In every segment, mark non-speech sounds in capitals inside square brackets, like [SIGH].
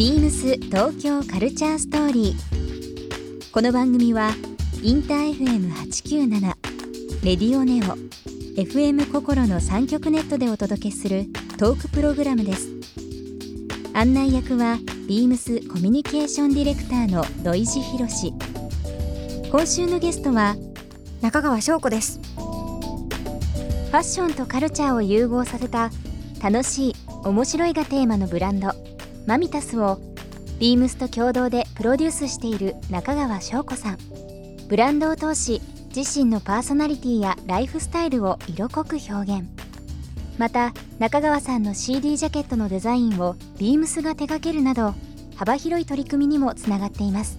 ビームス東京カルチャーストーリー。この番組はインター FM897 レディオネオ FM 心の三極ネットでお届けするトークプログラムです。案内役はビームスコミュニケーションディレクターの土井博志。今週のゲストは中川翔子ですファッションとカルチャーを融合させた楽しい面白いがテーマのブランドマミタスをビームスと共同でプロデュースしている中川翔子さん。ブランドを通し自身のパーソナリティやライフスタイルを色濃く表現。また中川さんの CD ジャケットのデザインをビームスが手掛けるなど幅広い取り組みにもつながっています。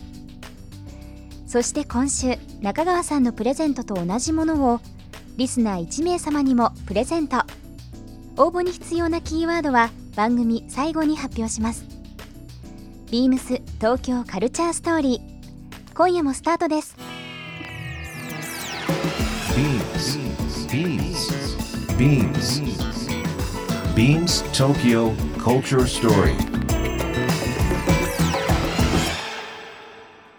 そして今週中川さんのプレゼントと同じものをリスナー1名様にもプレゼント。応募に必要なキーワードは番組最後に発表します。ビームス東京カルチャーストーリー。今夜もスタートです。ビームスビームスビームスビームス東チャーストーリー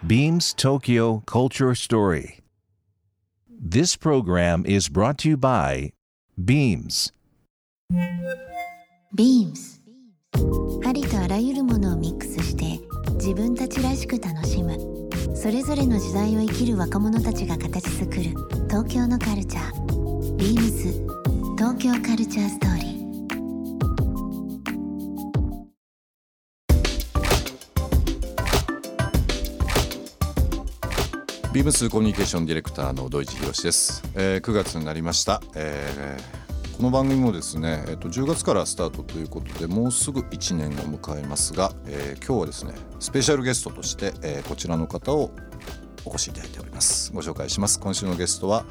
ビームス東京カルチャーストーリー This program is brought to you by Beams. ビームスありとあらゆるものをミックスして自分たちらしく楽しむ。それぞれの時代を生きる若者たちが形作る東京のカルチャー。ビームス東京カルチャーストーリー。ビームスコミュニケーションディレクターの土井博志です、えー9月になりました、えーこの番組もですね、えーと10月からスタートということでもうすぐ1年を迎えますが、えー今日はですねスペシャルゲストとして、えーこちらの方をお越しいただいております。ご紹介します。今週のゲストは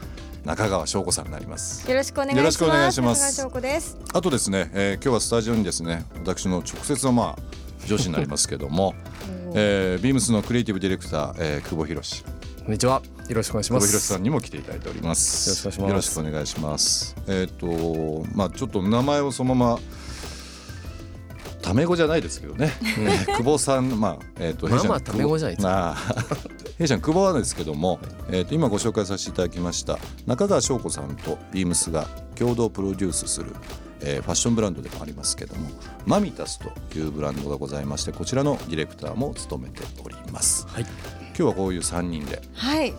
中川翔子さんになります。よろしくお願いします。中川翔子です。あとですね、えー今日はスタジオにですね私の直接のまあ上司になりますけども、[LAUGHS] えービームスのクリエイティブディレクター、えー久保博史こんにちは。よろしくお願いし久保ます。博さんにも来ていただいております。よろしくお願いしますます。えっ、とまあちょっと名前をそのままタメ語じゃないですけどね。久保さんまあえっ、とまあまあタメ語じゃないですまあ弊社の久保はですけども、えっ、と今ご紹介させていただきました中川翔子さんとビームスが共同プロデュースする。えーファッションブランドでもありますけどもマミタスというブランドがございましてこちらのディレクターも務めております、はい。今日はこういう3人で。はい。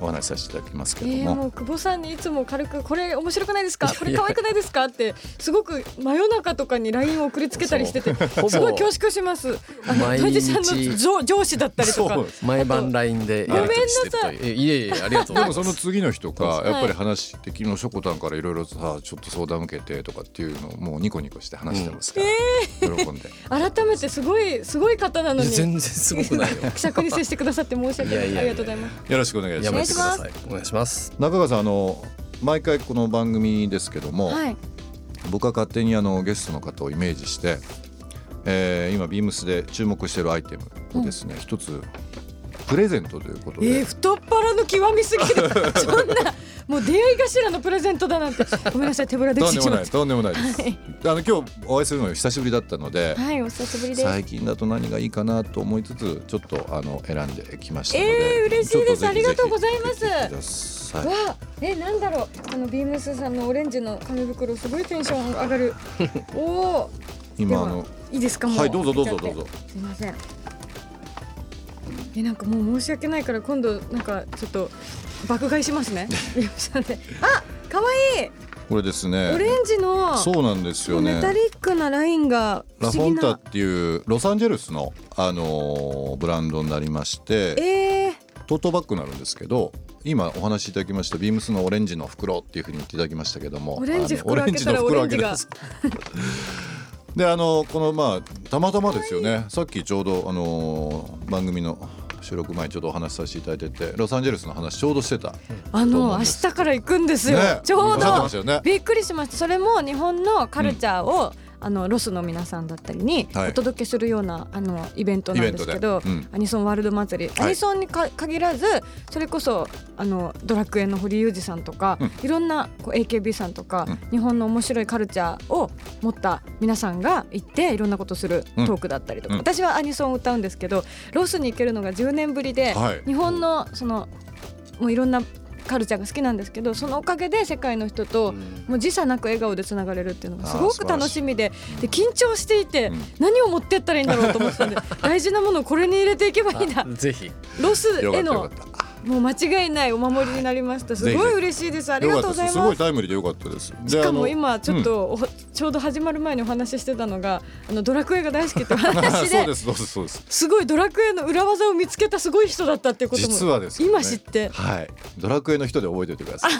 お話しさせていただきますけどえー、も、もう久保さんにいつも軽くこれ面白くないですか？[LAUGHS] これ可愛くないですか？ってすごく真夜中とかに LINE を送りつけたりしてて [LAUGHS] ぼ。すごい恐縮します。あの毎ト日イさんの上 [LAUGHS] 上司だったりとか。そう。毎晩 LINE でやり取りしてるといいえいえありがとうごでざいます。もその次の日とかはい。やっぱり話して昨日しょこたんからいろいろさちょっと相談受けてとかっていうのをもうニコニコして話してますから、喜んで。改めてすごいすごい方なのに。全然すごくないよ。気さくに接してくださって申し訳ない。いやいやいや。ありがとうございます。よろしくお願いしますてください。お願いします。中川さんあの毎回この番組ですけども、はい僕は勝手にあのゲストの方をイメージして、えー今ビームスで注目しているアイテムをですね、一つプレゼントということで、えー、太っ腹の極みすぎる [LAUGHS] そんなもう出会い頭のプレゼントだなんて。[LAUGHS] ごめんなさい手ぶらでとんでもないとんでもないです、あの今日お会いするのが久しぶりだったので、たはいお久しぶりです。最近だと何がいいかなと思いつつちょっとあの選んできましたえー嬉しいです。ありがとうございます。わあえなんだろう。あのビームスさんのオレンジの紙袋すごいテンション上がる。[LAUGHS] おお今あのいいですか？もうはいどうぞどうぞどうぞ。すいません。えなんかもう申し訳ないから今度なんかちょっと爆買いしますね。[LAUGHS] あ可愛い。これですね。オレンジのそうなんですよね。メタリックなラインが不ラフォンタっていうロサンゼルスの、あのーブランドになりましてえー、トートバッグになるんですけど今お話しいただきましたビームスのオレンジの袋っていうふうに言っていただきましたけどもオレンジ袋開けたらオレンジが。であのこのまあたまたまですよね。さっきちょうどあのー番組の収録前にちょっとお話しさせていただいててロサンゼルスの話ちょうどしてたあの明日から行くんですよ、ねちょうど。ね。びっくりしました。それも日本のカルチャーを、あのロスの皆さんだったりにはい。お届けするような、あのイベントなんですけど、アニソンワールド祭り、はい。アニソンにか限らずそれこそあのドラクエの堀裕二さんとか、うん。いろんなこう AKB さんとか、うん。日本の面白いカルチャーを持った皆さんが行っていろんなことするうん。トークだったりとか、うん。私はアニソンを歌うんですけどロスに行けるのが10年ぶりで、はい。日本のそのもういろんなカルチャーが好きなんですけどそのおかげで世界の人と、もう時差なく笑顔でつながれるっていうのがすごく楽しみでで緊張していて、うん。何を持ってったらいいんだろうと思ってたんで [LAUGHS] 大事なものをこれに入れていけばいいんだ。ぜひ。ロスへのもう間違いないお守りになりました。すごい嬉しいです。ありがとうございよかったです。すごいタイムリーでよかったです。しかもで今ちょっと、おちょうど始まる前にお話ししてたのがあのドラクエが大好きって話で。[LAUGHS] そうですそうですす。ごいドラクエの裏技を見つけたすごい人だったっていうことも実はですね。今知って。はい。ドラクエの人で覚えておいてください。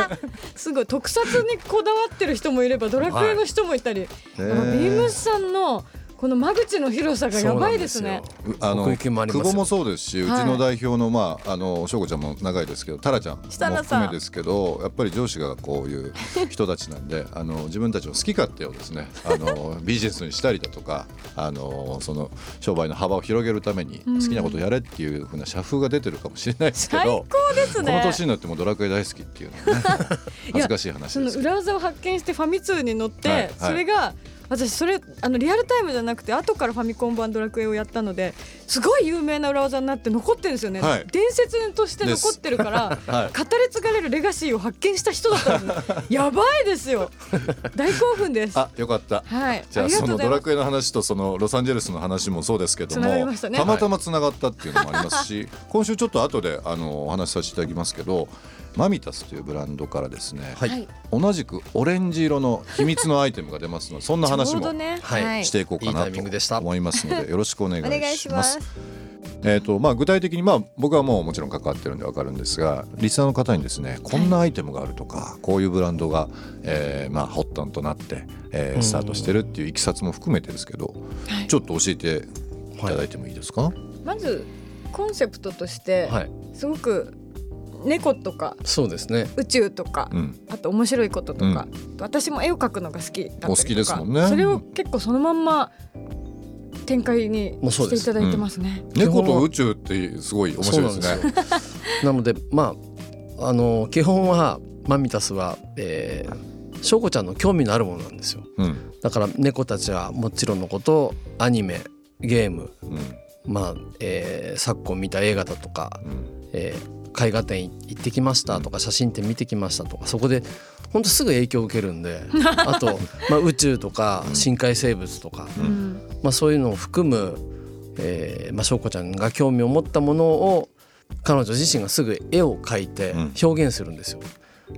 [LAUGHS] すごい特撮にこだわってる人もいればドラクエの人もいたり、はい。ビームスさんのこの間口の広さがやばいですね。うあの久保もそうですし、うちはいの代表のまああの翔子ちゃんも長いですけど、タラちゃんも含めですけど、やっぱり上司がこういう人たちなんで、[LAUGHS] あの自分たちの好き勝手をですね、あの [LAUGHS] ビジネスにしたりだとか、あのその商売の幅を広げるために好きなことをやれっていう風な社風が出てるかもしれないですけ最ど高、ですこのね。年になってもドラクエ大好きっていうのはね、[LAUGHS] 恥ずかしい話そのですけど。裏技を発見してファミ通に乗って、はいはいそれが私それあのリアルタイムじゃなくて後からファミコン版ドラクエをやったのですごい有名な裏技になって残ってるんですよね、はい。伝説として残ってるから、[LAUGHS] はい。語り継がれるレガシーを発見した人だったんですやばいですよ。大興奮です。あ、よかった。はい。じゃあそのドラクエの話とそのロサンゼルスの話もそうですけどもたね。たまたまつながったっていうのもありますし今週ちょっと後であのお話しさせていただきますけどマミタスというブランドからですね、はい、はい同じくオレンジ色の秘密のアイテムが出ますのでそんな話もしていこうかなと思いますのでよろしくお願いしおます。えーとまあ、具体的に、まあ、僕はもうもちろん関わってるんで分かるんですがリスナーの方にですねこんなアイテムがあるとか、こういうブランドが、えーまあ、発端となって、えースタートしてるっていういきさつも含めてですけど、はい。ちょっと教えていただいてもいいですか、まずコンセプトとして、はい、すごく猫とかそうですね。宇宙とか、うん。あと面白いこととか、私も絵を描くのが好きだったりとかお好きですもんね。それを結構そのまんま展開にもうそうです。していただいてますね。猫と宇宙ってすごい面白いですね。なのでまああの基本はマミタスは、えー、翔子ちゃんの興味のあるものなんですよ。うん。だから猫たちはもちろんのことアニメゲームうん。まあ、えー昨今見た映画だとか、うん。えー絵画展行ってきましたとか写真展見てきましたとかそこで本当すぐ影響を受けるんで [LAUGHS] あと、まあ、宇宙とか深海生物とか、うんうんまあ、そういうのを含む、えーまあ、翔子ちゃんが興味を持ったものを彼女自身がすぐ絵を描いてうん表現するんですよ。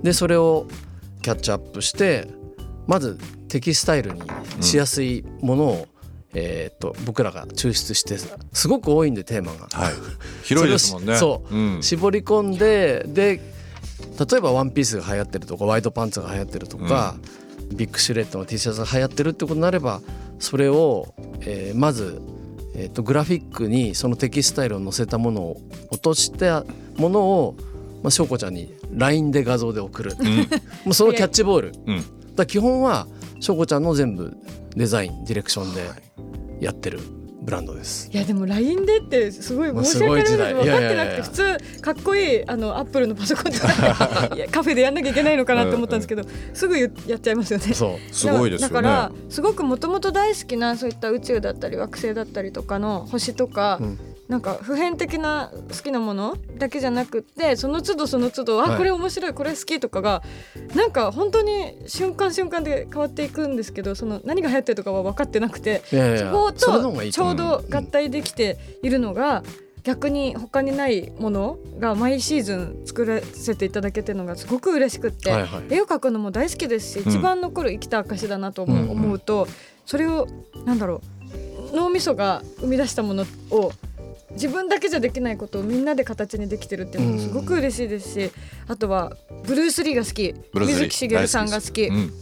でそれをキャッチアップしてまずテキスタイルにしやすいものを、えー、と僕らが抽出してすごく多いんでテーマが。はい、広いですもんね。[LAUGHS] そううん絞り込んでで例えばワンピースが流行ってるとかワイドパンツが流行ってるとか、ビッグシュレッドの T シャツが流行ってるってことになればそれを、えーまず、えー、とグラフィックにそのテキスタイルを載せたものを落としたものを、まあ、翔子ちゃんに LINE で画像で送る、[LAUGHS] もうそのキャッチボール、うん。だ基本は翔子ちゃんの全部デザインディレクションでやってるブランドです。いやでも LINE でってすごいまあ申し訳ないです分かってなくて普通かっこいいあのアップルのパソコンとか [LAUGHS] カフェでやんなきゃいけないのかなって思ったんですけどすぐ言やっちゃいますよね。そうすごいですよね。だからすごくもともと大好きなそういった宇宙だったり惑星だったりとかの星とか、うんなんか普遍的な好きなものだけじゃなくってその都度その都度あ、はい。これ面白いこれ好きとかがなんか本当に瞬間瞬間で変わっていくんですけどその何が流行ってるとかは分かってなくてそことちょうど合体できているのが逆に他にないものが毎シーズン作らせていただけてるのがすごく嬉しくって、はいはい。絵を描くのも大好きですし、うん。一番残る生きた証だなと思う,、うんうん思うとそれをなんだろう脳みそが生み出したものを自分だけじゃできないことをみんなで形にできてるっていうのがすごく嬉しいですし、あとはブルース・リーが好き。ブルースリー水木しげるさんが好き、うん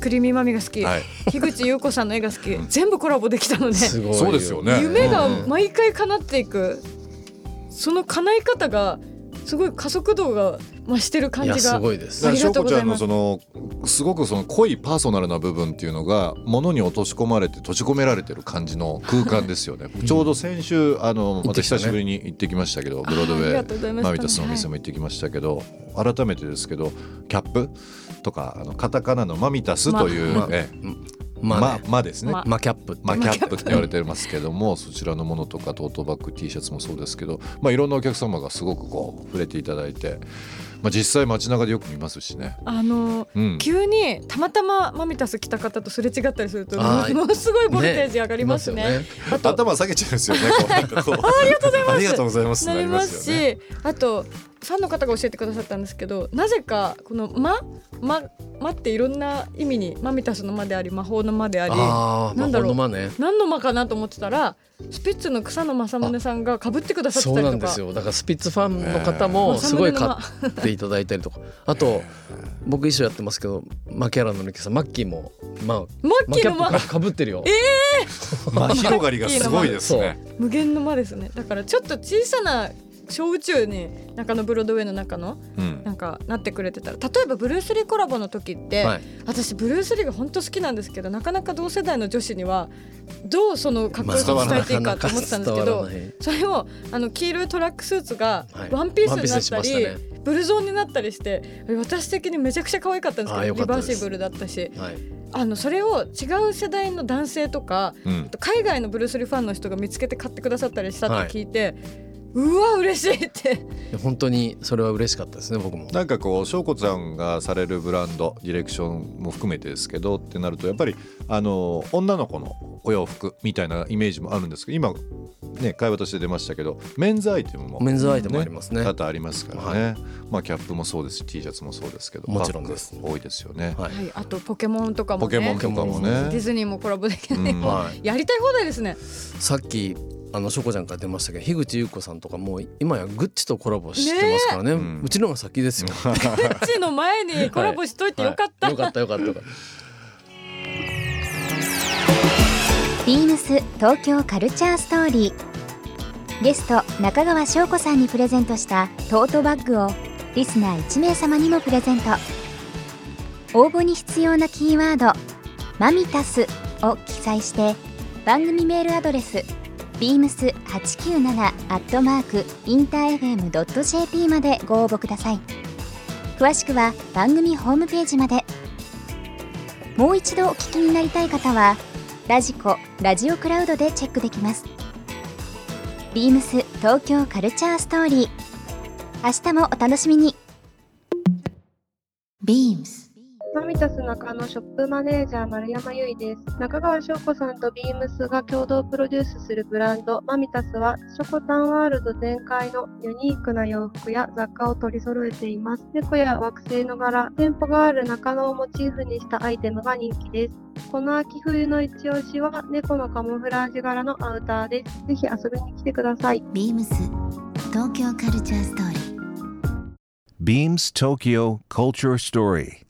クリミーマミが好き、はい、樋口優子さんの絵が好き、うん。全部コラボできたので。すごいそうですよね。夢がうん。毎回叶っていく。その叶い方がすごい加速度が増してる感いやすじがごいです。ありがとうござい翔子ちゃんのますそのすごくその濃いパーソナルな部分っていうのが物に落とし込まれて閉じ込められてる感じの空間ですよね。ちょうど先週あのまた久しぶりに行ってきましたけど、ブロードウェイマミタスのお店も行ってきましたけど、改めてですけどキャップとかあのカタカナのマミタスという、まえまあ、まね、まですね。まマキャップってまあ、キャップって言われてますけどもそちらのものとかトートバッグ T シャツもそうですけど、まあ、いろんなお客様がすごくこう触れていただいて、まあ、実際街中でよく見ますしね。あのうん、急にたまたまマミタス来た方とすれ違ったりするとものすごいボルテージ上がりますね。いよあと頭下げちゃうんですよね。[LAUGHS] ありがとうございます。ありがとうございます。なりますし、あとファンの方が教えてくださったんですけどなぜかこの「ま」ま「ま」っていろんな意味にマミタスの「ま」であり魔法の「ま」でありああなんだろう。魔法の魔ね。何の「ま」かなと思ってたらスピッツの草野正宗さんがかぶってくださってそうたりとか。なんですよ。だからスピッツファンの方えー。もすごい買っていただいたりとか。あと僕衣装やってますけどマキャラの抜けさんマッキーもまあマッマキーの「まップかかぶってるよ。[LAUGHS] まあ広がりがすごいですね。」無限の「ま」ですね。だからちょっと小さな小宇宙に中野ブロードウェイの中のうん。なんかなってくれてたら例えばブルース・リーコラボの時って、はい。私ブルース・リーが本当好きなんですけどなかなか同世代の女子にはどうそのかっこよく伝えていいかと思ってたんですけど、まあそれをあの黄色いトラックスーツがはい。ワンピースになったり、したね。ブルゾーンになったりして私的にめちゃくちゃ可愛かったんですけどリバーシブルだったしはい。あのそれを違う世代の男性とかうん。海外のブルース・リーファンの人が見つけて買ってくださったりしたって聞いて、うわ嬉しいって。本当にそれは嬉しかったですね僕も。なんかこう翔子ちゃんがされるブランドディレクションも含めてですけどってなるとやっぱりあの女の子のお洋服みたいなイメージもあるんですけど今ね会話として出ましたけどメンズアイテムもメンズアイテムありますね。多々ありますからね、まあキャップもそうですし T シャツもそうですけどもちろんです。多いですよね、はい。はい、あとポケモンとかもね。ポケモンとかもディねズニーもコラボできない、うん。は [LAUGHS] いやりたい放題ですね。さっきあのしょこちゃんから出ましたけど樋口優子さんとかもう今やグッチとコラボしてますからね。うん。うちの方が先ですよ。グッチの前にコラボしといてよかった、は [LAUGHS] いよかったよかったよかった。ビームス東京カルチャーストーリー。ゲスト中川翔子さんにプレゼントしたトートバッグをリスナー1名様にもプレゼント。応募に必要なキーワード「マミタス」を記載して番組メールアドレス beams897 アットマークインター FM.jp までご応募ください。詳しくは番組ホームページまで。もう一度お聞きになりたい方はラジコラジオクラウドでチェックできます。ビームス東京カルチャーストーリー。明日もお楽しみに。BEAMS マミタス中のショップマネージャー丸山由衣です。中川翔子さんとビームスが共同プロデュースするブランドマミタスはショコタンワールド全開のユニークな洋服や雑貨を取り揃えています。猫や惑星の柄、店舗がある中野をモチーフにしたアイテムが人気です。この秋冬の一押しは猫のカモフラージュ柄のアウターです。ぜひ遊びに来てください。BEAMS 東京カルチャーストーリー Beams Tokyo Culture Story.